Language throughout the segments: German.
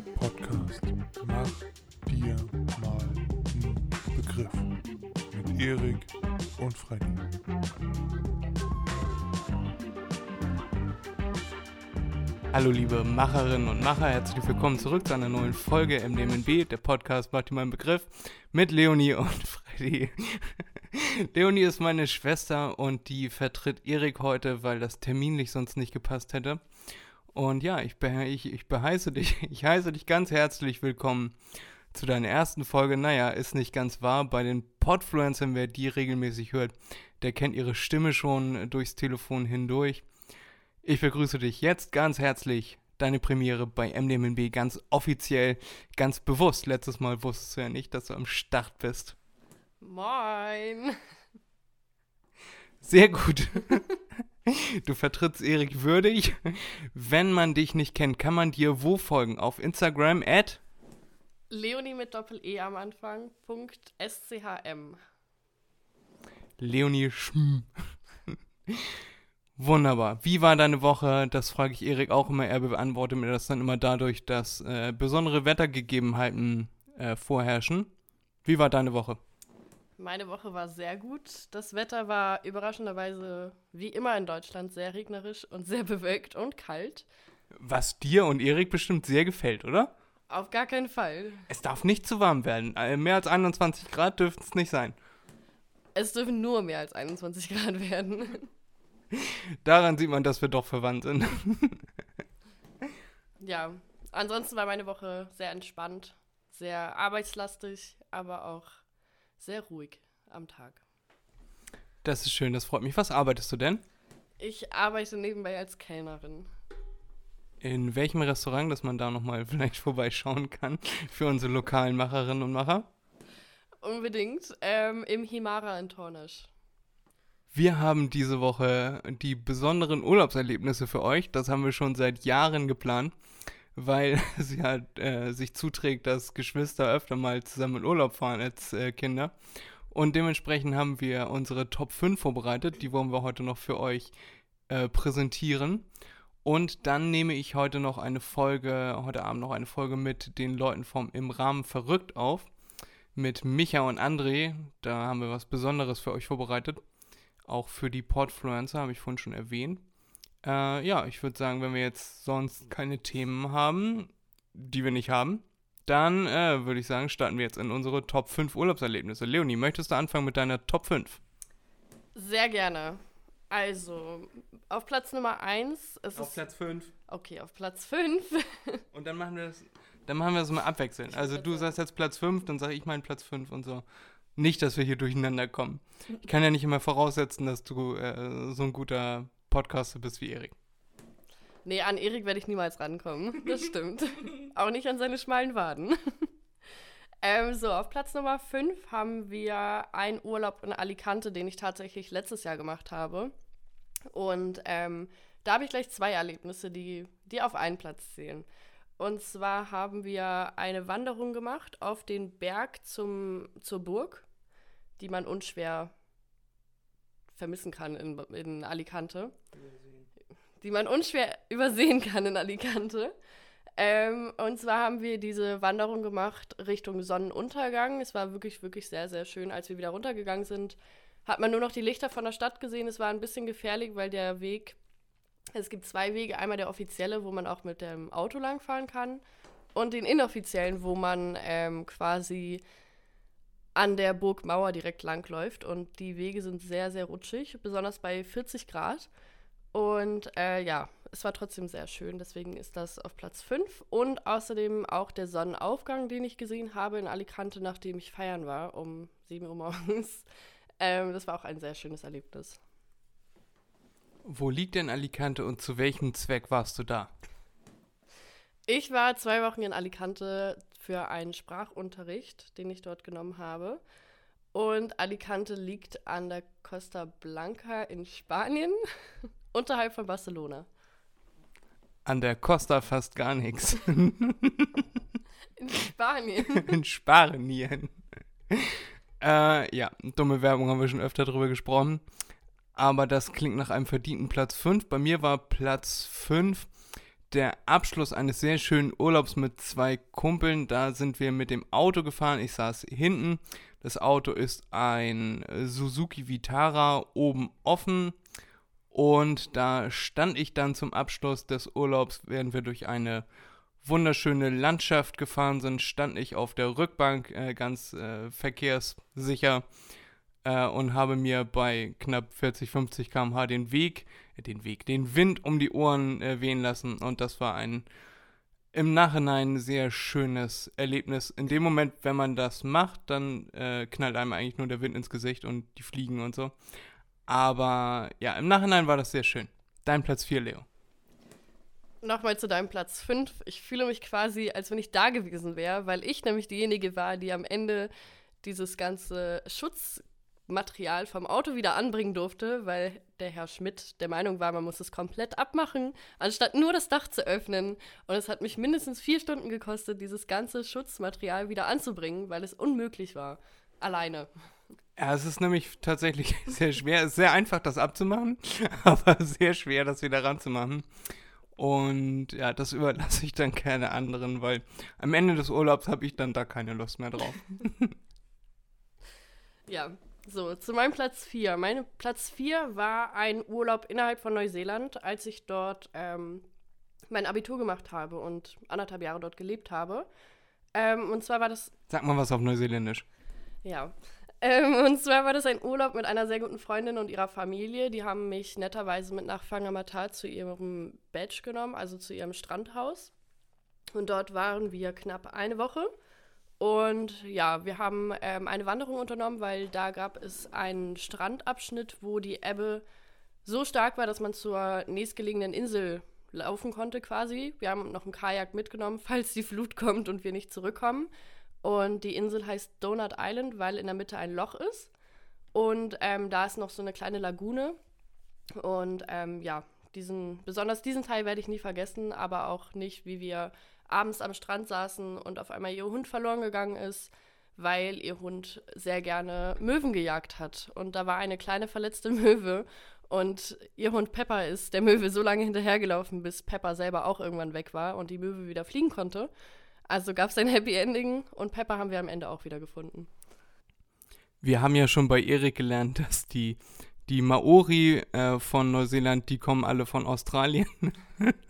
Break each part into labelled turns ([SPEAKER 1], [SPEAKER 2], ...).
[SPEAKER 1] Podcast Mach dir mal einen Begriff mit Erik und Freddy.
[SPEAKER 2] Hallo liebe Macherinnen und Macher, herzlich willkommen zurück zu einer neuen Folge MDMNB, der Podcast macht dir mal einen Begriff mit Leonie und Freddy. Leonie ist meine Schwester und die vertritt Erik heute, weil das terminlich sonst nicht gepasst hätte. Und ja, ich, be ich, ich beheiße dich, ich heiße dich ganz herzlich willkommen zu deiner ersten Folge. Naja, ist nicht ganz wahr. Bei den Podfluencern, wer die regelmäßig hört, der kennt ihre Stimme schon durchs Telefon hindurch. Ich begrüße dich jetzt ganz herzlich. Deine Premiere bei MDMNB ganz offiziell, ganz bewusst. Letztes Mal wusstest du ja nicht, dass du am Start bist.
[SPEAKER 3] Moin.
[SPEAKER 2] Sehr gut. Du vertrittst Erik würdig. Wenn man dich nicht kennt, kann man dir wo folgen? Auf Instagram at
[SPEAKER 3] Leonie mit Doppel-E am Anfang. Punkt SCHM.
[SPEAKER 2] Leonie Schm. Wunderbar. Wie war deine Woche? Das frage ich Erik auch immer. Er beantwortet mir das dann immer dadurch, dass äh, besondere Wettergegebenheiten äh, vorherrschen. Wie war deine Woche?
[SPEAKER 3] Meine Woche war sehr gut. Das Wetter war überraschenderweise wie immer in Deutschland sehr regnerisch und sehr bewölkt und kalt.
[SPEAKER 2] Was dir und Erik bestimmt sehr gefällt, oder?
[SPEAKER 3] Auf gar keinen Fall.
[SPEAKER 2] Es darf nicht zu warm werden. Äh, Mehr als 21 Grad dürften es nicht sein.
[SPEAKER 3] Es dürfen nur mehr als 21 Grad werden.
[SPEAKER 2] Daran sieht man, dass wir doch verwandt sind.
[SPEAKER 3] ja, ansonsten war meine Woche sehr entspannt, sehr arbeitslastig, aber auch sehr ruhig am Tag.
[SPEAKER 2] Das ist schön, das freut mich. Was arbeitest du denn?
[SPEAKER 3] Ich arbeite nebenbei als Kellnerin.
[SPEAKER 2] In welchem Restaurant, dass man da nochmal vielleicht vorbeischauen kann für unsere lokalen Macherinnen und Macher?
[SPEAKER 3] Unbedingt. Ähm, Im Himara in Tornisch.
[SPEAKER 2] Wir haben diese Woche die besonderen Urlaubserlebnisse für euch. Das haben wir schon seit Jahren geplant, weil es ja äh, sich zuträgt, dass Geschwister öfter mal zusammen in Urlaub fahren als äh, Kinder. Und dementsprechend haben wir unsere Top 5 vorbereitet. Die wollen wir heute noch für euch äh, präsentieren. Und dann nehme ich heute noch eine Folge, heute Abend noch eine Folge mit den Leuten vom Im Rahmen verrückt auf. Mit Micha und André. Da haben wir was Besonderes für euch vorbereitet. Auch für die Podfluencer, habe ich vorhin schon erwähnt. Äh, ja, ich würde sagen, wenn wir jetzt sonst keine Themen haben, die wir nicht haben, dann äh, würde ich sagen, starten wir jetzt in unsere Top 5 Urlaubserlebnisse. Leonie, möchtest du anfangen mit deiner Top 5?
[SPEAKER 3] Sehr gerne. Also, auf Platz Nummer 1 ist es.
[SPEAKER 2] Platz 5.
[SPEAKER 3] Okay, auf Platz 5.
[SPEAKER 2] Und dann machen wir das, dann machen wir das mal abwechselnd. Also du sagst jetzt Platz 5, dann sage ich meinen Platz 5 und so. Nicht, dass wir hier durcheinander kommen. Ich kann ja nicht immer voraussetzen, dass du äh, so ein guter Podcaster bist wie Erik.
[SPEAKER 3] nee, an Erik werde ich niemals rankommen. Das stimmt. Auch nicht an seine schmalen Waden. ähm, so, auf Platz Nummer 5 haben wir einen Urlaub in Alicante, den ich tatsächlich letztes Jahr gemacht habe. Und ähm, da habe ich gleich zwei Erlebnisse, die, die auf einen Platz zählen. Und zwar haben wir eine Wanderung gemacht auf den Berg zum, zur Burg, die man unschwer vermissen kann in, in Alicante. Die man unschwer übersehen kann in Alicante. Ähm, und zwar haben wir diese Wanderung gemacht Richtung Sonnenuntergang. Es war wirklich, wirklich sehr, sehr schön. Als wir wieder runtergegangen sind, hat man nur noch die Lichter von der Stadt gesehen. Es war ein bisschen gefährlich, weil der Weg, es gibt zwei Wege. Einmal der offizielle, wo man auch mit dem Auto langfahren kann. Und den inoffiziellen, wo man ähm, quasi an der Burgmauer direkt langläuft. Und die Wege sind sehr, sehr rutschig, besonders bei 40 Grad. Und äh, ja, es war trotzdem sehr schön, deswegen ist das auf Platz 5. Und außerdem auch der Sonnenaufgang, den ich gesehen habe in Alicante, nachdem ich feiern war, um 7 Uhr morgens. Ähm, das war auch ein sehr schönes Erlebnis.
[SPEAKER 2] Wo liegt denn Alicante und zu welchem Zweck warst du da?
[SPEAKER 3] Ich war zwei Wochen in Alicante für einen Sprachunterricht, den ich dort genommen habe. Und Alicante liegt an der Costa Blanca in Spanien, unterhalb von Barcelona.
[SPEAKER 2] An der Costa fast gar nichts.
[SPEAKER 3] In Spanien.
[SPEAKER 2] in Spanien. äh, ja, dumme Werbung haben wir schon öfter drüber gesprochen. Aber das klingt nach einem verdienten Platz 5. Bei mir war Platz 5 der Abschluss eines sehr schönen Urlaubs mit zwei Kumpeln. Da sind wir mit dem Auto gefahren. Ich saß hinten. Das Auto ist ein Suzuki Vitara oben offen. Und da stand ich dann zum Abschluss des Urlaubs, während wir durch eine wunderschöne Landschaft gefahren sind, stand ich auf der Rückbank äh, ganz äh, verkehrssicher äh, und habe mir bei knapp 40, 50 km/h den Weg, den Weg, den Wind um die Ohren äh, wehen lassen und das war ein im Nachhinein sehr schönes Erlebnis. In dem Moment, wenn man das macht, dann äh, knallt einem eigentlich nur der Wind ins Gesicht und die Fliegen und so. Aber ja, im Nachhinein war das sehr schön. Dein Platz 4, Leo.
[SPEAKER 3] Nochmal zu deinem Platz 5. Ich fühle mich quasi, als wenn ich da gewesen wäre, weil ich nämlich diejenige war, die am Ende dieses ganze Schutzmaterial vom Auto wieder anbringen durfte, weil der Herr Schmidt der Meinung war, man muss es komplett abmachen, anstatt nur das Dach zu öffnen. Und es hat mich mindestens vier Stunden gekostet, dieses ganze Schutzmaterial wieder anzubringen, weil es unmöglich war. Alleine.
[SPEAKER 2] Ja, es ist nämlich tatsächlich sehr schwer. Es ist sehr einfach, das abzumachen, aber sehr schwer, das wieder ranzumachen. Und ja, das überlasse ich dann gerne anderen, weil am Ende des Urlaubs habe ich dann da keine Lust mehr drauf.
[SPEAKER 3] ja, so, zu meinem Platz 4. Mein Platz 4 war ein Urlaub innerhalb von Neuseeland, als ich dort ähm, mein Abitur gemacht habe und anderthalb Jahre dort gelebt habe. Ähm, und zwar war das.
[SPEAKER 2] Sag mal was auf Neuseeländisch.
[SPEAKER 3] Ja. Ähm, und zwar war das ein Urlaub mit einer sehr guten Freundin und ihrer Familie. Die haben mich netterweise mit nach Whangamata zu ihrem Badge genommen, also zu ihrem Strandhaus. Und dort waren wir knapp eine Woche. Und ja, wir haben ähm, eine Wanderung unternommen, weil da gab es einen Strandabschnitt, wo die Ebbe so stark war, dass man zur nächstgelegenen Insel laufen konnte quasi. Wir haben noch ein Kajak mitgenommen, falls die Flut kommt und wir nicht zurückkommen. Und die Insel heißt Donut Island, weil in der Mitte ein Loch ist. Und ähm, da ist noch so eine kleine Lagune. Und ähm, ja, diesen, besonders diesen Teil werde ich nie vergessen, aber auch nicht, wie wir abends am Strand saßen und auf einmal ihr Hund verloren gegangen ist, weil ihr Hund sehr gerne Möwen gejagt hat. Und da war eine kleine verletzte Möwe und ihr Hund Pepper ist der Möwe so lange hinterhergelaufen, bis Pepper selber auch irgendwann weg war und die Möwe wieder fliegen konnte. Also gab es ein Happy Ending und Pepper haben wir am Ende auch wieder gefunden.
[SPEAKER 2] Wir haben ja schon bei Erik gelernt, dass die, die Maori äh, von Neuseeland, die kommen alle von Australien.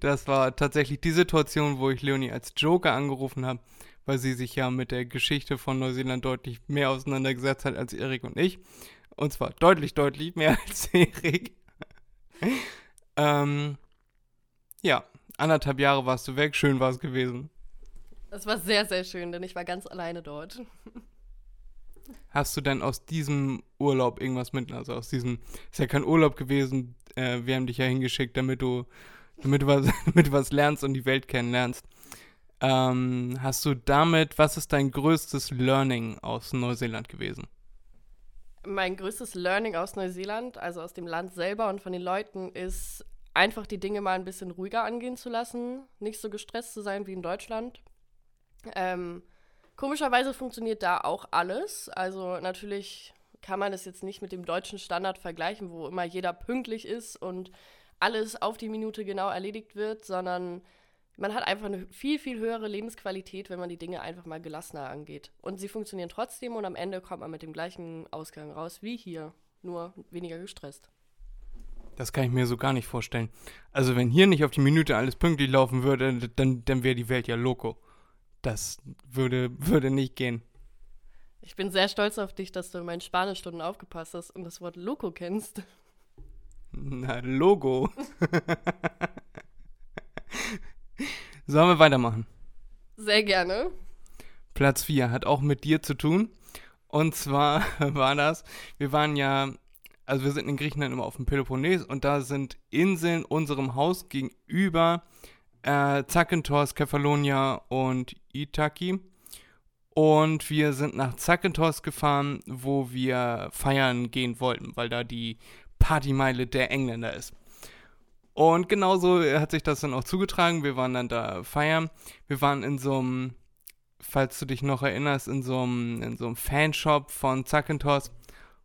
[SPEAKER 2] das war tatsächlich die Situation, wo ich Leonie als Joker angerufen habe, weil sie sich ja mit der Geschichte von Neuseeland deutlich mehr auseinandergesetzt hat als Erik und ich. Und zwar deutlich, deutlich mehr als Erik. ähm, ja, anderthalb Jahre warst du weg, schön war es gewesen.
[SPEAKER 3] Es war sehr, sehr schön, denn ich war ganz alleine dort.
[SPEAKER 2] Hast du denn aus diesem Urlaub irgendwas mit, also aus diesem, ist ja kein Urlaub gewesen, äh, wir haben dich ja hingeschickt, damit du, damit du, was, damit du was lernst und die Welt kennenlernst. Ähm, hast du damit, was ist dein größtes Learning aus Neuseeland gewesen?
[SPEAKER 3] Mein größtes Learning aus Neuseeland, also aus dem Land selber und von den Leuten, ist einfach die Dinge mal ein bisschen ruhiger angehen zu lassen, nicht so gestresst zu sein wie in Deutschland. Ähm, komischerweise funktioniert da auch alles. Also natürlich kann man es jetzt nicht mit dem deutschen Standard vergleichen, wo immer jeder pünktlich ist und alles auf die Minute genau erledigt wird, sondern man hat einfach eine viel, viel höhere Lebensqualität, wenn man die Dinge einfach mal gelassener angeht. Und sie funktionieren trotzdem und am Ende kommt man mit dem gleichen Ausgang raus wie hier, nur weniger gestresst.
[SPEAKER 2] Das kann ich mir so gar nicht vorstellen. Also wenn hier nicht auf die Minute alles pünktlich laufen würde, dann, dann wäre die Welt ja loco. Das würde, würde nicht gehen.
[SPEAKER 3] Ich bin sehr stolz auf dich, dass du in meinen Spanischstunden aufgepasst hast und das Wort Loco kennst.
[SPEAKER 2] Na, Logo. Sollen wir weitermachen?
[SPEAKER 3] Sehr gerne.
[SPEAKER 2] Platz 4 hat auch mit dir zu tun. Und zwar war das, wir waren ja also wir sind in Griechenland immer auf dem Peloponnes und da sind Inseln unserem Haus gegenüber äh, Zakynthos, Kefalonia und Itaki. Und wir sind nach Zakynthos gefahren, wo wir feiern gehen wollten, weil da die Partymeile der Engländer ist. Und genauso hat sich das dann auch zugetragen. Wir waren dann da feiern. Wir waren in so einem, falls du dich noch erinnerst, in so einem, in so einem Fanshop von Zakynthos.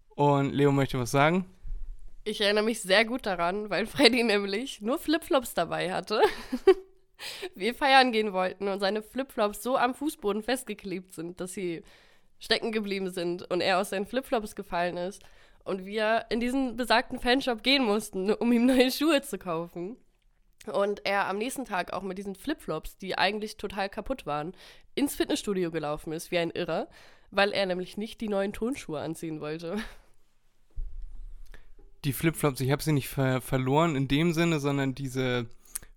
[SPEAKER 2] Und Leo möchte was sagen.
[SPEAKER 3] Ich erinnere mich sehr gut daran, weil Freddy nämlich nur Flipflops dabei hatte. wir feiern gehen wollten und seine Flipflops so am Fußboden festgeklebt sind, dass sie stecken geblieben sind und er aus seinen Flipflops gefallen ist und wir in diesen besagten Fanshop gehen mussten, um ihm neue Schuhe zu kaufen. Und er am nächsten Tag auch mit diesen Flipflops, die eigentlich total kaputt waren, ins Fitnessstudio gelaufen ist, wie ein Irrer, weil er nämlich nicht die neuen Tonschuhe anziehen wollte.
[SPEAKER 2] Die Flipflops, ich habe sie nicht ver verloren in dem Sinne, sondern diese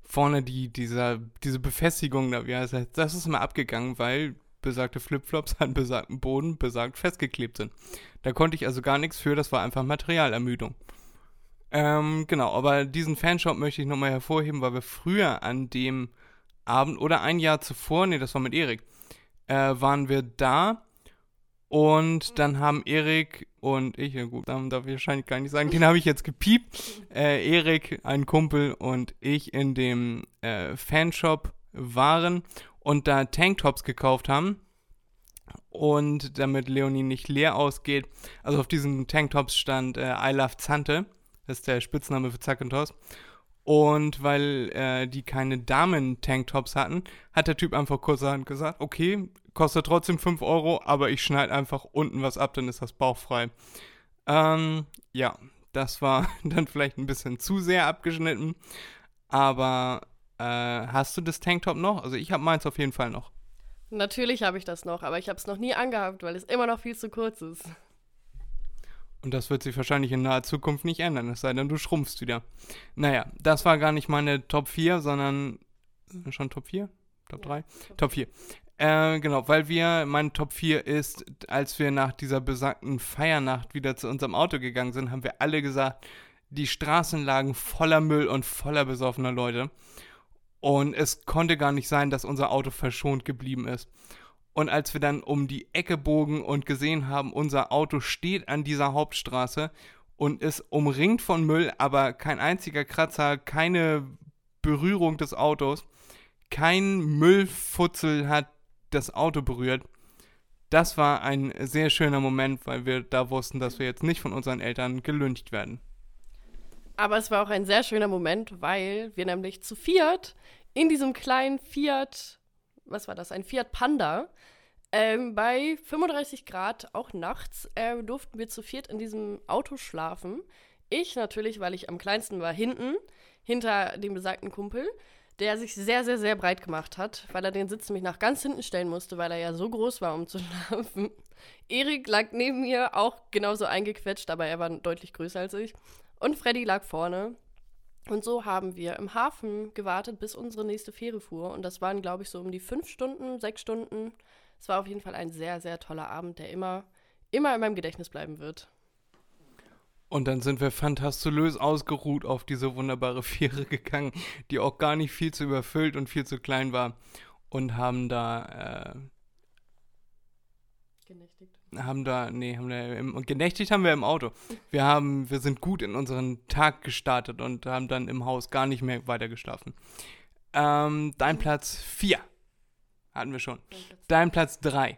[SPEAKER 2] vorne die, dieser, diese Befestigung, da, wie heißt das, das ist mal abgegangen, weil besagte Flipflops an besagten Boden besagt festgeklebt sind. Da konnte ich also gar nichts für, das war einfach Materialermüdung. Ähm, genau, aber diesen Fanshop möchte ich nochmal hervorheben, weil wir früher an dem Abend oder ein Jahr zuvor, nee, das war mit Erik, äh, waren wir da und dann haben Erik und ich, ja gut, dann darf ich wahrscheinlich gar nicht sagen, den habe ich jetzt gepiept. Äh, Erik, ein Kumpel und ich in dem äh, Fanshop waren und da Tanktops gekauft haben. Und damit Leonie nicht leer ausgeht, also auf diesen Tanktops stand äh, I Love Zante, das ist der Spitzname für Zakynthos. Und weil äh, die keine Damen-Tanktops hatten, hat der Typ einfach kurzerhand gesagt, okay, kostet trotzdem 5 Euro, aber ich schneide einfach unten was ab, dann ist das bauchfrei. Ähm, ja, das war dann vielleicht ein bisschen zu sehr abgeschnitten, aber äh, hast du das Tanktop noch? Also ich habe meins auf jeden Fall noch.
[SPEAKER 3] Natürlich habe ich das noch, aber ich habe es noch nie angehabt, weil es immer noch viel zu kurz ist.
[SPEAKER 2] Und das wird sich wahrscheinlich in naher Zukunft nicht ändern, es sei denn, du schrumpfst wieder. Naja, das war gar nicht meine Top 4, sondern schon Top 4? Top 3? Ja, Top 4. Äh, genau, weil wir, mein Top 4 ist, als wir nach dieser besagten Feiernacht wieder zu unserem Auto gegangen sind, haben wir alle gesagt, die Straßen lagen voller Müll und voller besoffener Leute. Und es konnte gar nicht sein, dass unser Auto verschont geblieben ist. Und als wir dann um die Ecke bogen und gesehen haben, unser Auto steht an dieser Hauptstraße und ist umringt von Müll, aber kein einziger Kratzer, keine Berührung des Autos, kein Müllfutzel hat das Auto berührt. Das war ein sehr schöner Moment, weil wir da wussten, dass wir jetzt nicht von unseren Eltern gelüncht werden.
[SPEAKER 3] Aber es war auch ein sehr schöner Moment, weil wir nämlich zu viert in diesem kleinen Fiat, was war das, ein Fiat Panda, ähm, bei 35 Grad, auch nachts, äh, durften wir zu viert in diesem Auto schlafen. Ich natürlich, weil ich am kleinsten war, hinten, hinter dem besagten Kumpel der sich sehr, sehr, sehr breit gemacht hat, weil er den Sitz nämlich nach ganz hinten stellen musste, weil er ja so groß war, um zu schlafen. Erik lag neben mir, auch genauso eingequetscht, aber er war deutlich größer als ich. Und Freddy lag vorne. Und so haben wir im Hafen gewartet, bis unsere nächste Fähre fuhr. Und das waren, glaube ich, so um die fünf Stunden, sechs Stunden. Es war auf jeden Fall ein sehr, sehr toller Abend, der immer, immer in meinem Gedächtnis bleiben wird.
[SPEAKER 2] Und dann sind wir fantastulös ausgeruht auf diese wunderbare Fähre gegangen, die auch gar nicht viel zu überfüllt und viel zu klein war. Und haben da. Äh, genächtigt. Haben da, nee, haben da im, genächtigt haben wir im Auto. Wir haben, wir sind gut in unseren Tag gestartet und haben dann im Haus gar nicht mehr weiter geschlafen. Ähm, dein Platz 4 hatten wir schon. Dein Platz 3.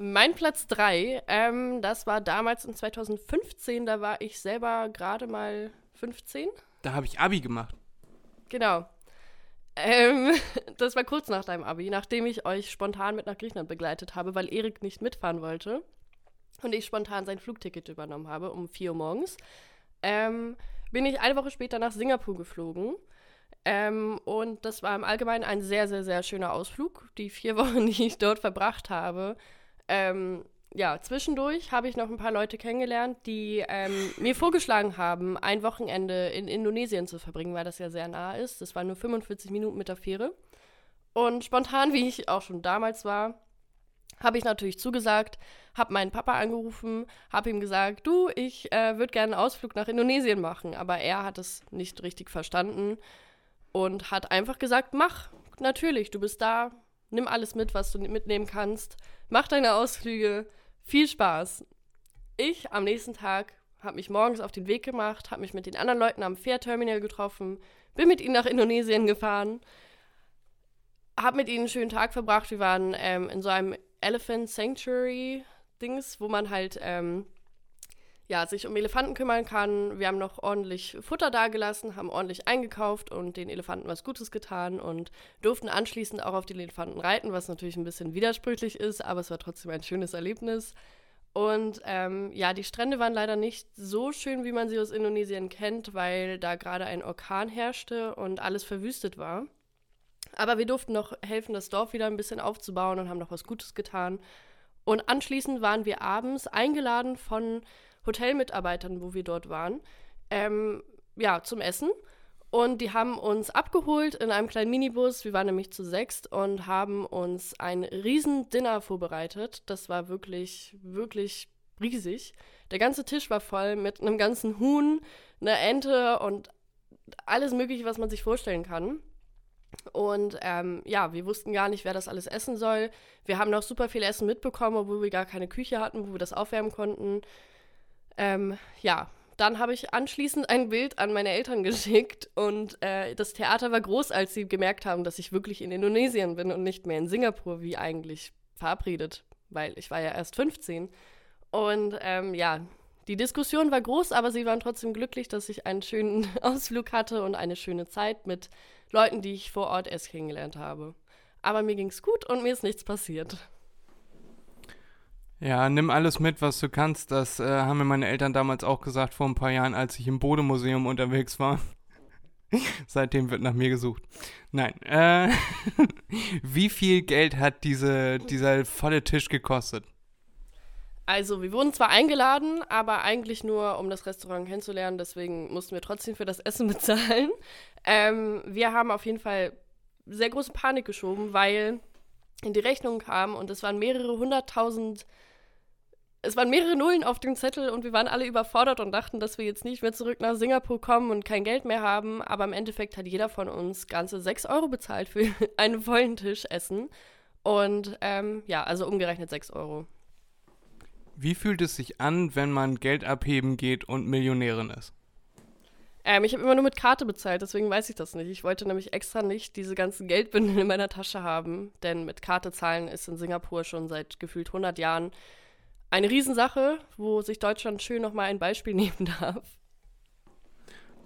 [SPEAKER 3] Mein Platz 3, ähm, das war damals in 2015, da war ich selber gerade mal 15.
[SPEAKER 2] Da habe ich Abi gemacht.
[SPEAKER 3] Genau. Ähm, das war kurz nach deinem Abi, nachdem ich euch spontan mit nach Griechenland begleitet habe, weil Erik nicht mitfahren wollte und ich spontan sein Flugticket übernommen habe um 4 Uhr morgens. Ähm, bin ich eine Woche später nach Singapur geflogen. Ähm, und das war im Allgemeinen ein sehr, sehr, sehr schöner Ausflug. Die vier Wochen, die ich dort verbracht habe, ähm, ja, zwischendurch habe ich noch ein paar Leute kennengelernt, die ähm, mir vorgeschlagen haben, ein Wochenende in Indonesien zu verbringen, weil das ja sehr nah ist. Das waren nur 45 Minuten mit der Fähre. Und spontan, wie ich auch schon damals war, habe ich natürlich zugesagt, habe meinen Papa angerufen, habe ihm gesagt, du, ich äh, würde gerne einen Ausflug nach Indonesien machen, aber er hat es nicht richtig verstanden und hat einfach gesagt, mach, natürlich, du bist da, nimm alles mit, was du mitnehmen kannst, mach deine Ausflüge, viel Spaß. Ich am nächsten Tag habe mich morgens auf den Weg gemacht, habe mich mit den anderen Leuten am Fährterminal getroffen, bin mit ihnen nach Indonesien gefahren, habe mit ihnen einen schönen Tag verbracht. Wir waren ähm, in so einem Elephant Sanctuary Dings, wo man halt ähm, ja, sich um Elefanten kümmern kann. Wir haben noch ordentlich Futter dagelassen, haben ordentlich eingekauft und den Elefanten was Gutes getan und durften anschließend auch auf den Elefanten reiten, was natürlich ein bisschen widersprüchlich ist, aber es war trotzdem ein schönes Erlebnis. Und ähm, ja, die Strände waren leider nicht so schön, wie man sie aus Indonesien kennt, weil da gerade ein Orkan herrschte und alles verwüstet war. Aber wir durften noch helfen, das Dorf wieder ein bisschen aufzubauen und haben noch was Gutes getan. Und anschließend waren wir abends eingeladen von Hotelmitarbeitern, wo wir dort waren, ähm, ja, zum Essen. Und die haben uns abgeholt in einem kleinen Minibus. Wir waren nämlich zu sechst und haben uns ein riesen Dinner vorbereitet. Das war wirklich, wirklich riesig. Der ganze Tisch war voll mit einem ganzen Huhn, einer Ente und alles Mögliche, was man sich vorstellen kann. Und ähm, ja, wir wussten gar nicht, wer das alles essen soll. Wir haben noch super viel Essen mitbekommen, obwohl wir gar keine Küche hatten, wo wir das aufwärmen konnten. Ähm, ja, dann habe ich anschließend ein Bild an meine Eltern geschickt und äh, das Theater war groß, als sie gemerkt haben, dass ich wirklich in Indonesien bin und nicht mehr in Singapur, wie eigentlich verabredet, weil ich war ja erst 15. Und ähm, ja, die Diskussion war groß, aber sie waren trotzdem glücklich, dass ich einen schönen Ausflug hatte und eine schöne Zeit mit Leuten, die ich vor Ort erst kennengelernt habe. Aber mir ging es gut und mir ist nichts passiert.
[SPEAKER 2] Ja, nimm alles mit, was du kannst. Das äh, haben mir meine Eltern damals auch gesagt vor ein paar Jahren, als ich im Bodemuseum unterwegs war. Seitdem wird nach mir gesucht. Nein. Äh, wie viel Geld hat diese, dieser volle Tisch gekostet?
[SPEAKER 3] Also, wir wurden zwar eingeladen, aber eigentlich nur, um das Restaurant kennenzulernen. Deswegen mussten wir trotzdem für das Essen bezahlen. Ähm, wir haben auf jeden Fall sehr große Panik geschoben, weil in die Rechnung kam und es waren mehrere hunderttausend es waren mehrere Nullen auf dem Zettel und wir waren alle überfordert und dachten, dass wir jetzt nicht mehr zurück nach Singapur kommen und kein Geld mehr haben. Aber im Endeffekt hat jeder von uns ganze 6 Euro bezahlt für einen vollen Tisch Essen. Und ähm, ja, also umgerechnet 6 Euro.
[SPEAKER 2] Wie fühlt es sich an, wenn man Geld abheben geht und Millionärin ist?
[SPEAKER 3] Ähm, ich habe immer nur mit Karte bezahlt, deswegen weiß ich das nicht. Ich wollte nämlich extra nicht diese ganzen Geldbündel in meiner Tasche haben, denn mit Karte zahlen ist in Singapur schon seit gefühlt 100 Jahren eine Riesensache, wo sich Deutschland schön nochmal ein Beispiel nehmen darf.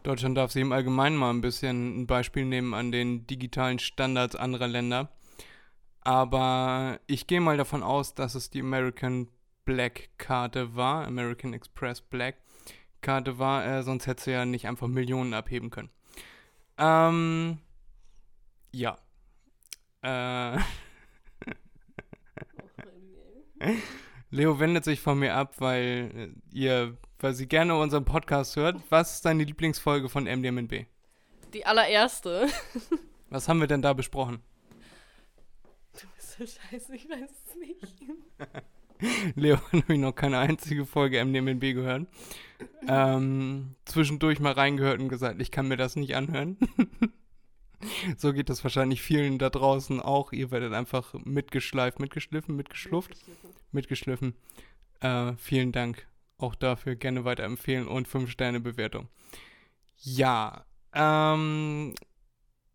[SPEAKER 2] Deutschland darf sich im Allgemeinen mal ein bisschen ein Beispiel nehmen an den digitalen Standards anderer Länder. Aber ich gehe mal davon aus, dass es die American Black Karte war, American Express Black Karte war, äh, sonst hätte sie ja nicht einfach Millionen abheben können. Ähm, ja. Äh. Leo wendet sich von mir ab, weil äh, ihr, weil sie gerne unseren Podcast hört. Was ist deine Lieblingsfolge von MDMNB?
[SPEAKER 3] Die allererste.
[SPEAKER 2] Was haben wir denn da besprochen?
[SPEAKER 3] Du bist so scheiße, ich weiß es nicht.
[SPEAKER 2] Leo hat nämlich noch keine einzige Folge MDMNB gehört. Ähm, zwischendurch mal reingehört und gesagt, ich kann mir das nicht anhören. so geht das wahrscheinlich vielen da draußen auch. Ihr werdet einfach mitgeschleift, mitgeschliffen, mitgeschlufft, mitgeschliffen. Äh, vielen Dank auch dafür. Gerne weiterempfehlen und 5-Sterne-Bewertung. Ja, ähm,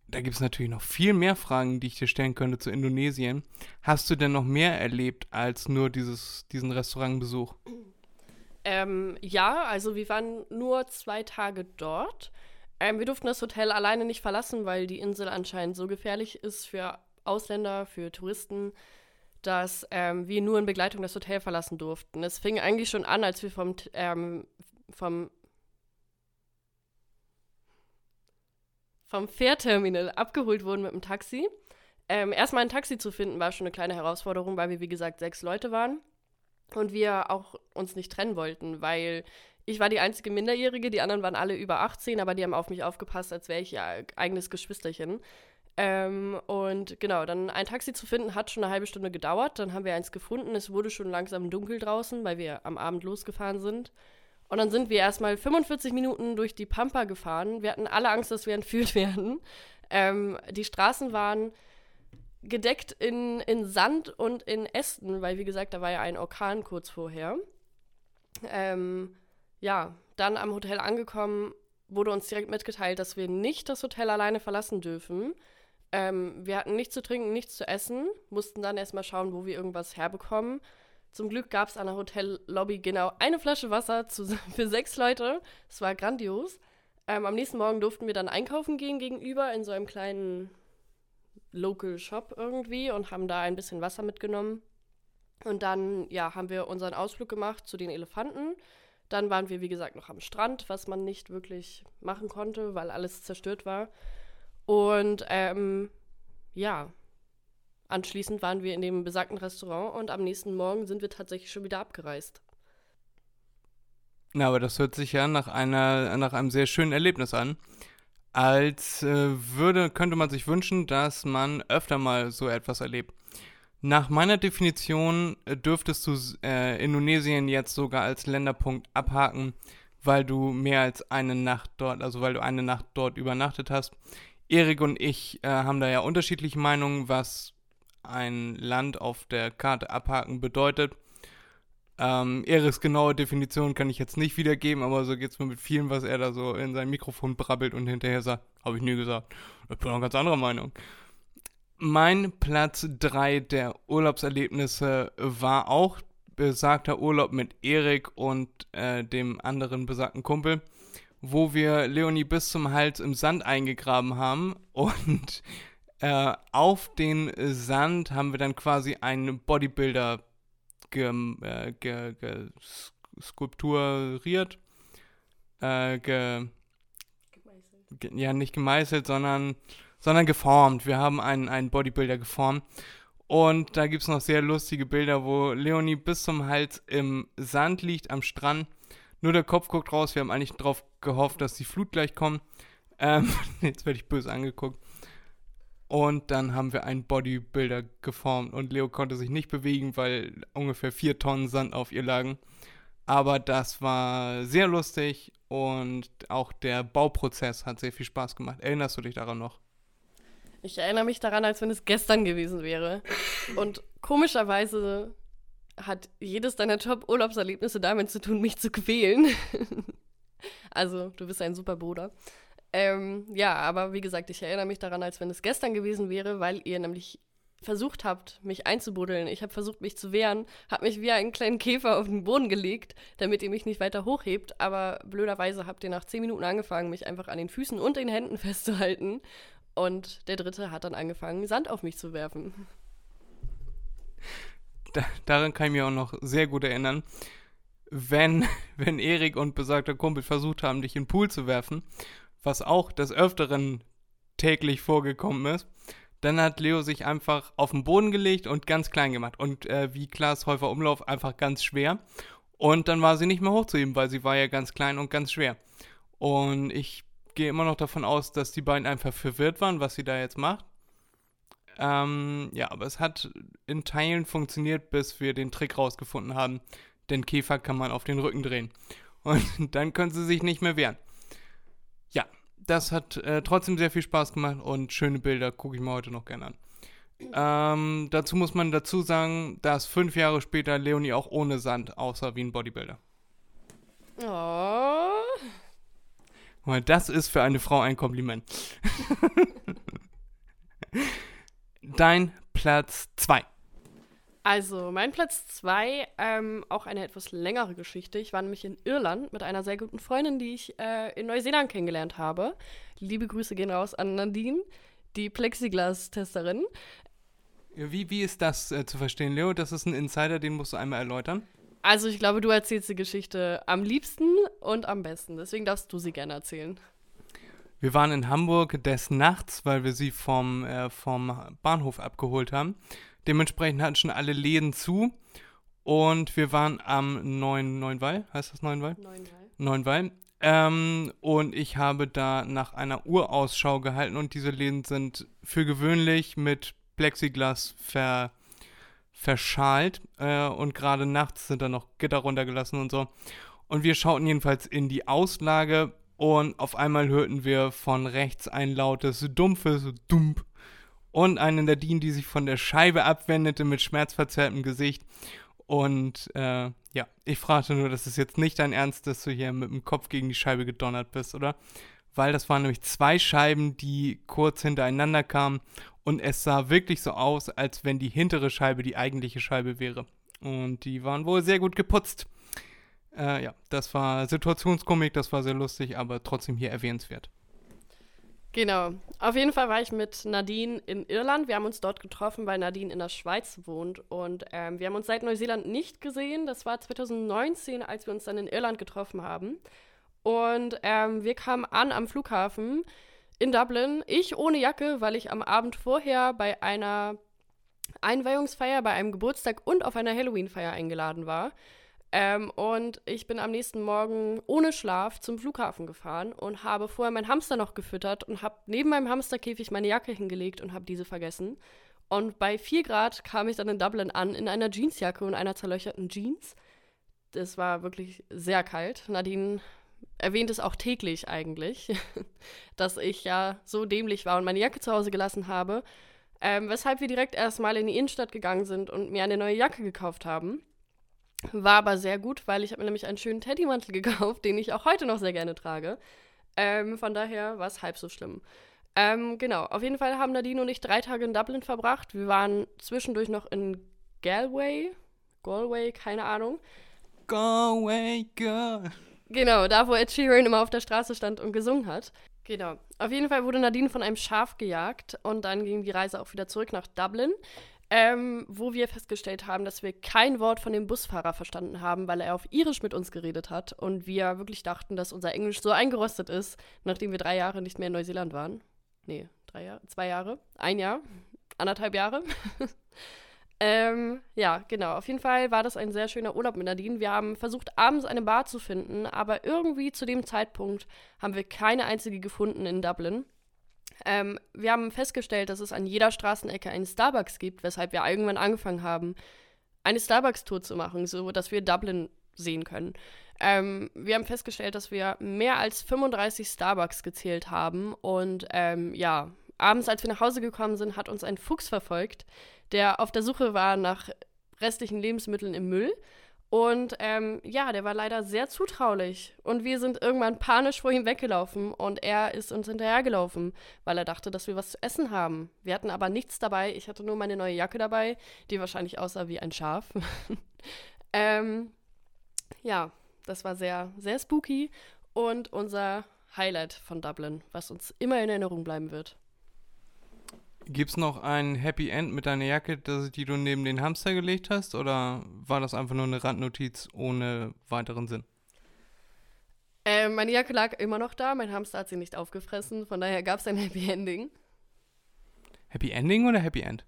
[SPEAKER 2] da gibt es natürlich noch viel mehr Fragen, die ich dir stellen könnte zu Indonesien. Hast du denn noch mehr erlebt als nur dieses, diesen Restaurantbesuch?
[SPEAKER 3] Ähm, ja, also wir waren nur zwei Tage dort. Ähm, wir durften das Hotel alleine nicht verlassen, weil die Insel anscheinend so gefährlich ist für Ausländer, für Touristen, dass ähm, wir nur in Begleitung das Hotel verlassen durften. Es fing eigentlich schon an, als wir vom, ähm, vom, vom Fährterminal abgeholt wurden mit dem Taxi. Ähm, erstmal ein Taxi zu finden war schon eine kleine Herausforderung, weil wir, wie gesagt, sechs Leute waren und wir auch uns nicht trennen wollten, weil ich war die einzige Minderjährige, die anderen waren alle über 18, aber die haben auf mich aufgepasst, als wäre ich ihr eigenes Geschwisterchen. Ähm, und genau, dann ein Taxi zu finden hat schon eine halbe Stunde gedauert. Dann haben wir eins gefunden. Es wurde schon langsam dunkel draußen, weil wir am Abend losgefahren sind. Und dann sind wir erstmal 45 Minuten durch die Pampa gefahren. Wir hatten alle Angst, dass wir entführt werden. Ähm, die Straßen waren gedeckt in, in Sand und in Ästen, weil wie gesagt, da war ja ein Orkan kurz vorher. Ähm, ja, dann am Hotel angekommen, wurde uns direkt mitgeteilt, dass wir nicht das Hotel alleine verlassen dürfen. Ähm, wir hatten nichts zu trinken, nichts zu essen, mussten dann erstmal schauen, wo wir irgendwas herbekommen. Zum Glück gab es an der Hotellobby genau eine Flasche Wasser zu, für sechs Leute. Es war grandios. Ähm, am nächsten Morgen durften wir dann einkaufen gehen gegenüber in so einem kleinen Local Shop irgendwie und haben da ein bisschen Wasser mitgenommen. Und dann, ja, haben wir unseren Ausflug gemacht zu den Elefanten. Dann waren wir, wie gesagt, noch am Strand, was man nicht wirklich machen konnte, weil alles zerstört war. Und ähm, ja, anschließend waren wir in dem besagten Restaurant und am nächsten Morgen sind wir tatsächlich schon wieder abgereist.
[SPEAKER 2] Na, aber das hört sich ja nach, einer, nach einem sehr schönen Erlebnis an. Als äh, würde, könnte man sich wünschen, dass man öfter mal so etwas erlebt. Nach meiner Definition äh, dürftest du äh, Indonesien jetzt sogar als Länderpunkt abhaken, weil du mehr als eine Nacht dort, also weil du eine Nacht dort übernachtet hast. Erik und ich äh, haben da ja unterschiedliche Meinungen, was ein Land auf der Karte abhaken bedeutet. Ähm, Eriks genaue Definition kann ich jetzt nicht wiedergeben, aber so geht es mir mit vielen, was er da so in sein Mikrofon brabbelt und hinterher sagt, habe ich nie gesagt. Ich bin auch ganz anderer Meinung. Mein Platz 3 der Urlaubserlebnisse war auch besagter Urlaub mit Erik und äh, dem anderen besagten Kumpel, wo wir Leonie bis zum Hals im Sand eingegraben haben und äh, auf den Sand haben wir dann quasi einen Bodybuilder äh, skulpturiert, äh, ge, ja nicht gemeißelt, sondern sondern geformt. Wir haben einen, einen Bodybuilder geformt. Und da gibt es noch sehr lustige Bilder, wo Leonie bis zum Hals im Sand liegt am Strand. Nur der Kopf guckt raus. Wir haben eigentlich darauf gehofft, dass die Flut gleich kommt. Ähm, jetzt werde ich böse angeguckt. Und dann haben wir einen Bodybuilder geformt und Leo konnte sich nicht bewegen, weil ungefähr vier Tonnen Sand auf ihr lagen. Aber das war sehr lustig und auch der Bauprozess hat sehr viel Spaß gemacht. Erinnerst du dich daran noch?
[SPEAKER 3] Ich erinnere mich daran, als wenn es gestern gewesen wäre. Und komischerweise hat jedes deiner Top-Urlaubserlebnisse damit zu tun, mich zu quälen. also, du bist ein super Bruder. Ähm, ja, aber wie gesagt, ich erinnere mich daran, als wenn es gestern gewesen wäre, weil ihr nämlich versucht habt, mich einzubuddeln. Ich habe versucht, mich zu wehren, habe mich wie einen kleinen Käfer auf den Boden gelegt, damit ihr mich nicht weiter hochhebt. Aber blöderweise habt ihr nach zehn Minuten angefangen, mich einfach an den Füßen und den Händen festzuhalten. Und der Dritte hat dann angefangen, Sand auf mich zu werfen.
[SPEAKER 2] Da, daran kann ich mich auch noch sehr gut erinnern. Wenn, wenn Erik und besagter Kumpel versucht haben, dich in den Pool zu werfen, was auch des Öfteren täglich vorgekommen ist, dann hat Leo sich einfach auf den Boden gelegt und ganz klein gemacht. Und äh, wie Klaas Häufer Umlauf einfach ganz schwer. Und dann war sie nicht mehr hochzuheben, weil sie war ja ganz klein und ganz schwer. Und ich gehe immer noch davon aus, dass die beiden einfach verwirrt waren, was sie da jetzt macht. Ähm, ja, aber es hat in Teilen funktioniert, bis wir den Trick rausgefunden haben. Den Käfer kann man auf den Rücken drehen. Und dann können sie sich nicht mehr wehren. Ja, das hat äh, trotzdem sehr viel Spaß gemacht und schöne Bilder gucke ich mir heute noch gerne an. Ähm, dazu muss man dazu sagen, dass fünf Jahre später Leonie auch ohne Sand aussah wie ein Bodybuilder.
[SPEAKER 3] Oh.
[SPEAKER 2] Das ist für eine Frau ein Kompliment. Dein Platz 2.
[SPEAKER 3] Also, mein Platz 2, ähm, auch eine etwas längere Geschichte. Ich war nämlich in Irland mit einer sehr guten Freundin, die ich äh, in Neuseeland kennengelernt habe. Liebe Grüße gehen raus an Nadine, die Plexiglas-Testerin.
[SPEAKER 2] Wie, wie ist das äh, zu verstehen, Leo? Das ist ein Insider, den musst du einmal erläutern.
[SPEAKER 3] Also ich glaube, du erzählst die Geschichte am liebsten und am besten. Deswegen darfst du sie gerne erzählen.
[SPEAKER 2] Wir waren in Hamburg des Nachts, weil wir sie vom, äh, vom Bahnhof abgeholt haben. Dementsprechend hatten schon alle Läden zu. Und wir waren am Neuen, Neunwall, heißt das Neunwall?
[SPEAKER 3] Neunwall.
[SPEAKER 2] Neunwall. Ähm, und ich habe da nach einer Uhr Ausschau gehalten und diese Läden sind für gewöhnlich mit Plexiglas ver, verschalt äh, und gerade nachts sind da noch Gitter runtergelassen und so. Und wir schauten jedenfalls in die Auslage und auf einmal hörten wir von rechts ein lautes, dumpfes Dump und eine Nadine, die sich von der Scheibe abwendete mit schmerzverzerrtem Gesicht. Und äh, ja, ich fragte nur, das ist jetzt nicht dein Ernst, dass du hier mit dem Kopf gegen die Scheibe gedonnert bist, oder? Weil das waren nämlich zwei Scheiben, die kurz hintereinander kamen und es sah wirklich so aus, als wenn die hintere Scheibe die eigentliche Scheibe wäre. Und die waren wohl sehr gut geputzt. Äh, ja, das war Situationskomik, das war sehr lustig, aber trotzdem hier erwähnenswert.
[SPEAKER 3] Genau. Auf jeden Fall war ich mit Nadine in Irland. Wir haben uns dort getroffen, weil Nadine in der Schweiz wohnt. Und ähm, wir haben uns seit Neuseeland nicht gesehen. Das war 2019, als wir uns dann in Irland getroffen haben. Und ähm, wir kamen an am Flughafen in Dublin. Ich ohne Jacke, weil ich am Abend vorher bei einer Einweihungsfeier, bei einem Geburtstag und auf einer Halloween-Feier eingeladen war. Ähm, und ich bin am nächsten Morgen ohne Schlaf zum Flughafen gefahren und habe vorher meinen Hamster noch gefüttert und habe neben meinem Hamsterkäfig meine Jacke hingelegt und habe diese vergessen. Und bei 4 Grad kam ich dann in Dublin an in einer Jeansjacke und einer zerlöcherten Jeans. Das war wirklich sehr kalt. Nadine erwähnt es auch täglich eigentlich, dass ich ja so dämlich war und meine Jacke zu Hause gelassen habe. Ähm, weshalb wir direkt erstmal in die Innenstadt gegangen sind und mir eine neue Jacke gekauft haben. War aber sehr gut, weil ich habe mir nämlich einen schönen Teddymantel gekauft, den ich auch heute noch sehr gerne trage. Ähm, von daher war es halb so schlimm. Ähm, genau, auf jeden Fall haben Nadine und ich drei Tage in Dublin verbracht. Wir waren zwischendurch noch in Galway, Galway, keine Ahnung.
[SPEAKER 2] Galway, girl.
[SPEAKER 3] Genau, da wo Ed Sheeran immer auf der Straße stand und gesungen hat. Genau. Auf jeden Fall wurde Nadine von einem Schaf gejagt und dann ging die Reise auch wieder zurück nach Dublin ähm, wo wir festgestellt haben, dass wir kein Wort von dem Busfahrer verstanden haben, weil er auf Irisch mit uns geredet hat und wir wirklich dachten, dass unser Englisch so eingerostet ist, nachdem wir drei Jahre nicht mehr in Neuseeland waren. Nee, drei Jahre, zwei Jahre, ein Jahr, anderthalb Jahre. ähm, ja, genau. Auf jeden Fall war das ein sehr schöner Urlaub mit Nadine. Wir haben versucht, abends eine Bar zu finden, aber irgendwie zu dem Zeitpunkt haben wir keine einzige gefunden in Dublin. Ähm, wir haben festgestellt, dass es an jeder Straßenecke einen Starbucks gibt, weshalb wir irgendwann angefangen haben, eine Starbucks-Tour zu machen, so dass wir Dublin sehen können. Ähm, wir haben festgestellt, dass wir mehr als 35 Starbucks gezählt haben und ähm, ja, abends, als wir nach Hause gekommen sind, hat uns ein Fuchs verfolgt, der auf der Suche war nach restlichen Lebensmitteln im Müll und ähm, ja, der war leider sehr zutraulich. Und wir sind irgendwann panisch vor ihm weggelaufen und er ist uns hinterhergelaufen, weil er dachte, dass wir was zu essen haben. Wir hatten aber nichts dabei. Ich hatte nur meine neue Jacke dabei, die wahrscheinlich aussah wie ein Schaf. ähm, ja, das war sehr, sehr spooky und unser Highlight von Dublin, was uns immer in Erinnerung bleiben wird.
[SPEAKER 2] Gibt es noch ein Happy End mit deiner Jacke, die du neben den Hamster gelegt hast? Oder war das einfach nur eine Randnotiz ohne weiteren Sinn?
[SPEAKER 3] Äh, meine Jacke lag immer noch da. Mein Hamster hat sie nicht aufgefressen. Von daher gab es ein Happy Ending.
[SPEAKER 2] Happy Ending oder Happy End?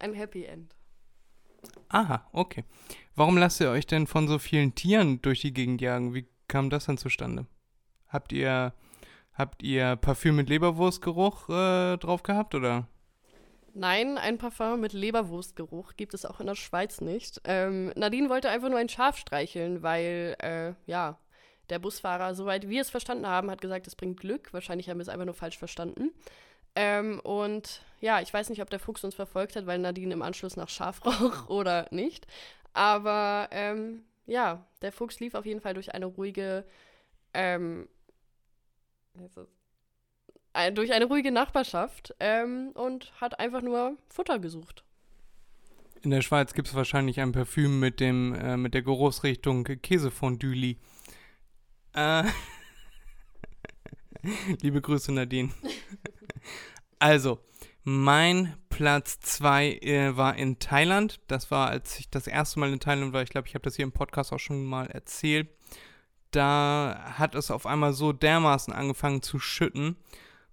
[SPEAKER 3] Ein Happy End.
[SPEAKER 2] Aha, okay. Warum lasst ihr euch denn von so vielen Tieren durch die Gegend jagen? Wie kam das denn zustande? Habt ihr Habt ihr Parfüm mit Leberwurstgeruch äh, drauf gehabt, oder?
[SPEAKER 3] Nein, ein Parfum mit Leberwurstgeruch gibt es auch in der Schweiz nicht. Ähm, Nadine wollte einfach nur ein Schaf streicheln, weil, äh, ja, der Busfahrer, soweit wir es verstanden haben, hat gesagt, es bringt Glück. Wahrscheinlich haben wir es einfach nur falsch verstanden. Ähm, und ja, ich weiß nicht, ob der Fuchs uns verfolgt hat, weil Nadine im Anschluss nach Schaf roch oder nicht. Aber ähm, ja, der Fuchs lief auf jeden Fall durch eine ruhige ähm, durch eine ruhige Nachbarschaft ähm, und hat einfach nur Futter gesucht.
[SPEAKER 2] In der Schweiz gibt es wahrscheinlich ein Parfüm mit dem äh, mit der Geruchsrichtung Käsefondüli. Äh, Liebe Grüße, Nadine. also, mein Platz 2 äh, war in Thailand. Das war, als ich das erste Mal in Thailand war. Ich glaube, ich habe das hier im Podcast auch schon mal erzählt da hat es auf einmal so dermaßen angefangen zu schütten.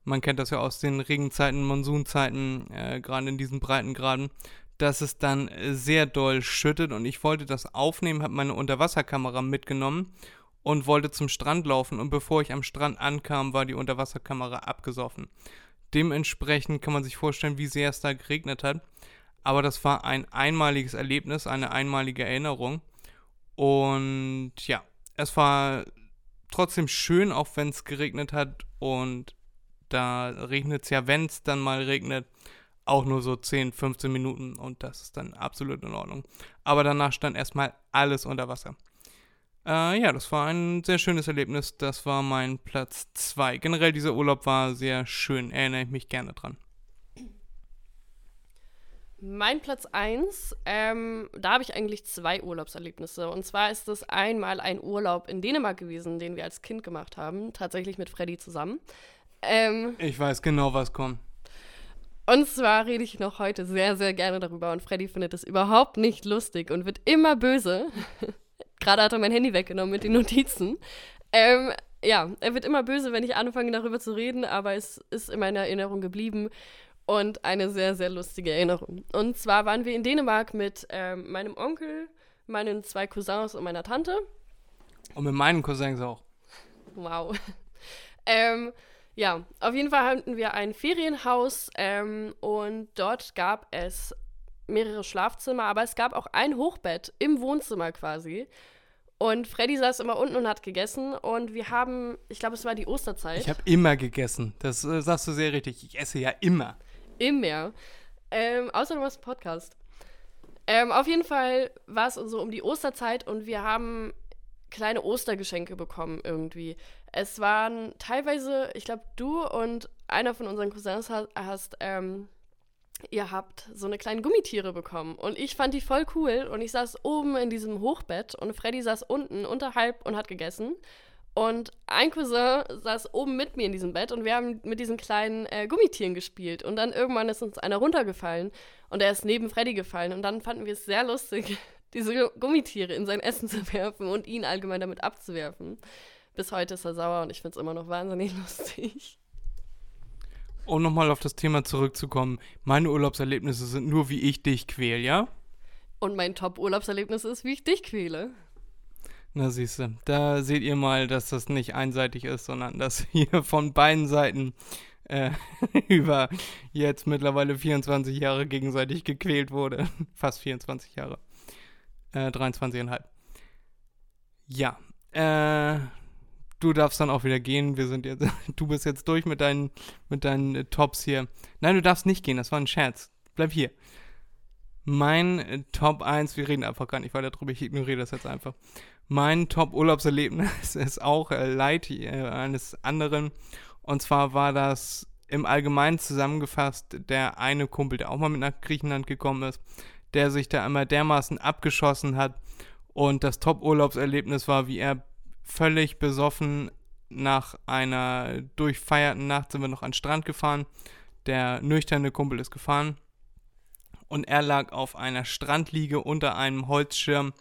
[SPEAKER 2] Man kennt das ja aus den Regenzeiten, Monsunzeiten, äh, gerade in diesen Breitengraden, dass es dann sehr doll schüttet und ich wollte das aufnehmen, habe meine Unterwasserkamera mitgenommen und wollte zum Strand laufen und bevor ich am Strand ankam, war die Unterwasserkamera abgesoffen. Dementsprechend kann man sich vorstellen, wie sehr es da geregnet hat. Aber das war ein einmaliges Erlebnis, eine einmalige Erinnerung. Und ja, es war trotzdem schön, auch wenn es geregnet hat. Und da regnet es ja, wenn es dann mal regnet, auch nur so 10, 15 Minuten. Und das ist dann absolut in Ordnung. Aber danach stand erstmal alles unter Wasser. Äh, ja, das war ein sehr schönes Erlebnis. Das war mein Platz 2. Generell dieser Urlaub war sehr schön. Erinnere ich mich gerne dran.
[SPEAKER 3] Mein Platz 1, ähm, da habe ich eigentlich zwei Urlaubserlebnisse. Und zwar ist es einmal ein Urlaub in Dänemark gewesen, den wir als Kind gemacht haben, tatsächlich mit Freddy zusammen. Ähm,
[SPEAKER 2] ich weiß genau, was kommt.
[SPEAKER 3] Und zwar rede ich noch heute sehr, sehr gerne darüber und Freddy findet es überhaupt nicht lustig und wird immer böse. Gerade hat er mein Handy weggenommen mit den Notizen. Ähm, ja, er wird immer böse, wenn ich anfange darüber zu reden, aber es ist in meiner Erinnerung geblieben und eine sehr, sehr lustige Erinnerung. Und zwar waren wir in Dänemark mit ähm, meinem Onkel, meinen zwei Cousins und meiner Tante.
[SPEAKER 2] Und mit meinen Cousins auch.
[SPEAKER 3] Wow. ähm, ja, auf jeden Fall hatten wir ein Ferienhaus ähm, und dort gab es mehrere Schlafzimmer, aber es gab auch ein Hochbett im Wohnzimmer quasi. Und Freddy saß immer unten und hat gegessen. Und wir haben, ich glaube, es war die Osterzeit.
[SPEAKER 2] Ich habe immer gegessen. Das äh, sagst du sehr richtig. Ich esse ja immer.
[SPEAKER 3] Immer. Ähm, außer du machst einen Podcast. Ähm, auf jeden Fall war es so um die Osterzeit und wir haben kleine Ostergeschenke bekommen irgendwie. Es waren teilweise, ich glaube, du und einer von unseren Cousins hast, hast ähm, ihr habt so eine kleinen Gummitiere bekommen. Und ich fand die voll cool. Und ich saß oben in diesem Hochbett und Freddy saß unten unterhalb und hat gegessen. Und ein Cousin saß oben mit mir in diesem Bett und wir haben mit diesen kleinen äh, Gummitieren gespielt. Und dann irgendwann ist uns einer runtergefallen und er ist neben Freddy gefallen. Und dann fanden wir es sehr lustig, diese Gummitiere in sein Essen zu werfen und ihn allgemein damit abzuwerfen. Bis heute ist er sauer und ich finde es immer noch wahnsinnig lustig.
[SPEAKER 2] Um nochmal auf das Thema zurückzukommen, meine Urlaubserlebnisse sind nur, wie ich dich quäle, ja?
[SPEAKER 3] Und mein Top-Urlaubserlebnis ist, wie ich dich quäle.
[SPEAKER 2] Na siehst du, da seht ihr mal, dass das nicht einseitig ist, sondern dass hier von beiden Seiten äh, über jetzt mittlerweile 24 Jahre gegenseitig gequält wurde. Fast 24 Jahre. Äh, 23,5. Ja, äh, du darfst dann auch wieder gehen. Wir sind jetzt, du bist jetzt durch mit deinen, mit deinen äh, Tops hier. Nein, du darfst nicht gehen, das war ein Scherz. Bleib hier. Mein äh, Top 1, wir reden einfach gar nicht weiter drüber, ich ignoriere das jetzt einfach. Mein Top-Urlaubserlebnis ist auch äh, Leid äh, eines anderen. Und zwar war das im Allgemeinen zusammengefasst der eine Kumpel, der auch mal mit nach Griechenland gekommen ist, der sich da einmal dermaßen abgeschossen hat. Und das Top-Urlaubserlebnis war, wie er völlig besoffen nach einer durchfeierten Nacht sind wir noch an den Strand gefahren. Der nüchterne Kumpel ist gefahren und er lag auf einer Strandliege unter einem Holzschirm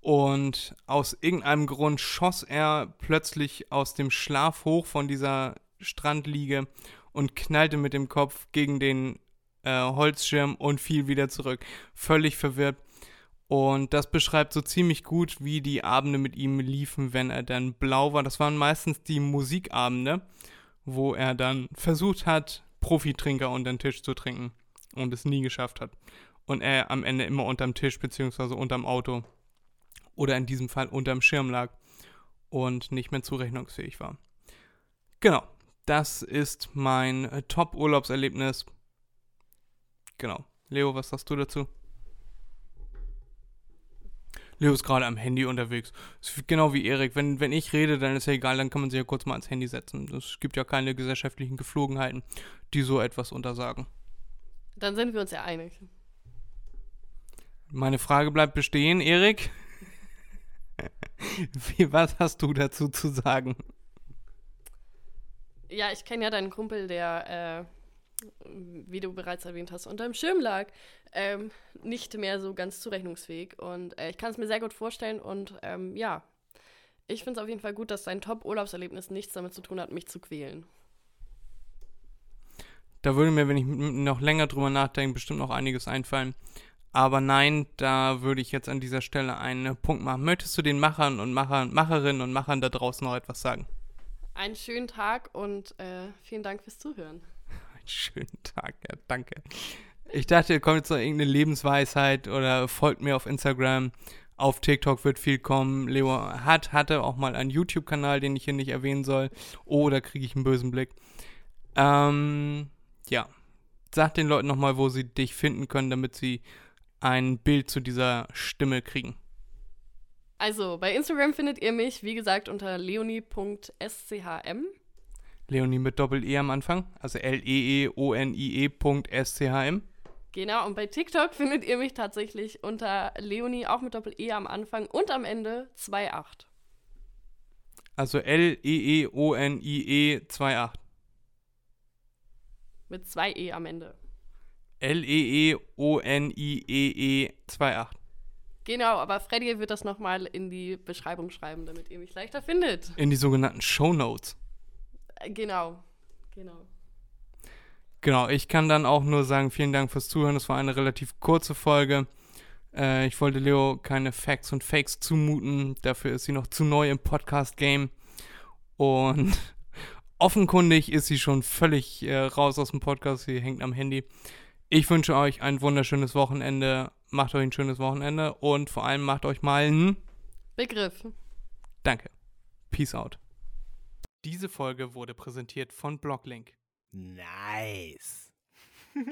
[SPEAKER 2] und aus irgendeinem Grund schoss er plötzlich aus dem Schlaf hoch von dieser Strandliege und knallte mit dem Kopf gegen den äh, Holzschirm und fiel wieder zurück. Völlig verwirrt. Und das beschreibt so ziemlich gut, wie die Abende mit ihm liefen, wenn er dann blau war. Das waren meistens die Musikabende, wo er dann versucht hat, Profitrinker unter den Tisch zu trinken und es nie geschafft hat. Und er am Ende immer unterm Tisch bzw. unterm Auto oder in diesem Fall unterm Schirm lag und nicht mehr zurechnungsfähig war. Genau, das ist mein äh, Top-Urlaubserlebnis. Genau. Leo, was sagst du dazu? Leo ist gerade am Handy unterwegs. Genau wie Erik. Wenn, wenn ich rede, dann ist ja egal, dann kann man sich ja kurz mal ans Handy setzen. Es gibt ja keine gesellschaftlichen Geflogenheiten, die so etwas untersagen.
[SPEAKER 3] Dann sind wir uns ja einig.
[SPEAKER 2] Meine Frage bleibt bestehen, Erik. Wie, was hast du dazu zu sagen?
[SPEAKER 3] Ja, ich kenne ja deinen Kumpel, der, äh, wie du bereits erwähnt hast, unter dem Schirm lag. Ähm, nicht mehr so ganz zurechnungsfähig. Und äh, ich kann es mir sehr gut vorstellen. Und ähm, ja, ich finde es auf jeden Fall gut, dass dein Top-Urlaubserlebnis nichts damit zu tun hat, mich zu quälen.
[SPEAKER 2] Da würde mir, wenn ich noch länger drüber nachdenke, bestimmt noch einiges einfallen. Aber nein, da würde ich jetzt an dieser Stelle einen Punkt machen. Möchtest du den Machern und Machern, Macherinnen und Machern da draußen noch etwas sagen?
[SPEAKER 3] Einen schönen Tag und äh, vielen Dank fürs Zuhören.
[SPEAKER 2] Einen schönen Tag, ja, danke. Ich dachte, kommt jetzt noch irgendeine Lebensweisheit oder folgt mir auf Instagram. Auf TikTok wird viel kommen. Leo hat, hatte auch mal einen YouTube-Kanal, den ich hier nicht erwähnen soll. Oh, da kriege ich einen bösen Blick. Ähm, ja. Sag den Leuten nochmal, wo sie dich finden können, damit sie ein Bild zu dieser Stimme kriegen.
[SPEAKER 3] Also, bei Instagram findet ihr mich, wie gesagt, unter leonie.schm.
[SPEAKER 2] Leonie mit Doppel-E am Anfang, also L-E-E-O-N-I-E.schm.
[SPEAKER 3] Genau, und bei TikTok findet ihr mich tatsächlich unter Leonie, auch mit Doppel-E am Anfang und am Ende 2.8.
[SPEAKER 2] Also L-E-E-O-N-I-E 2.8.
[SPEAKER 3] Mit 2 E am Ende.
[SPEAKER 2] L-E-E-O-N-I-E-E 2.8.
[SPEAKER 3] Genau, aber Freddy wird das nochmal in die Beschreibung schreiben, damit ihr mich leichter findet.
[SPEAKER 2] In die sogenannten Show Notes.
[SPEAKER 3] Äh, Genau, genau.
[SPEAKER 2] Genau, ich kann dann auch nur sagen, vielen Dank fürs Zuhören. Das war eine relativ kurze Folge. Äh, ich wollte Leo keine Facts und Fakes zumuten. Dafür ist sie noch zu neu im Podcast-Game. Und offenkundig ist sie schon völlig äh, raus aus dem Podcast. Sie hängt am Handy. Ich wünsche euch ein wunderschönes Wochenende. Macht euch ein schönes Wochenende und vor allem macht euch mal ein
[SPEAKER 3] Begriff.
[SPEAKER 2] Danke. Peace out. Diese Folge wurde präsentiert von Blocklink.
[SPEAKER 4] Nice.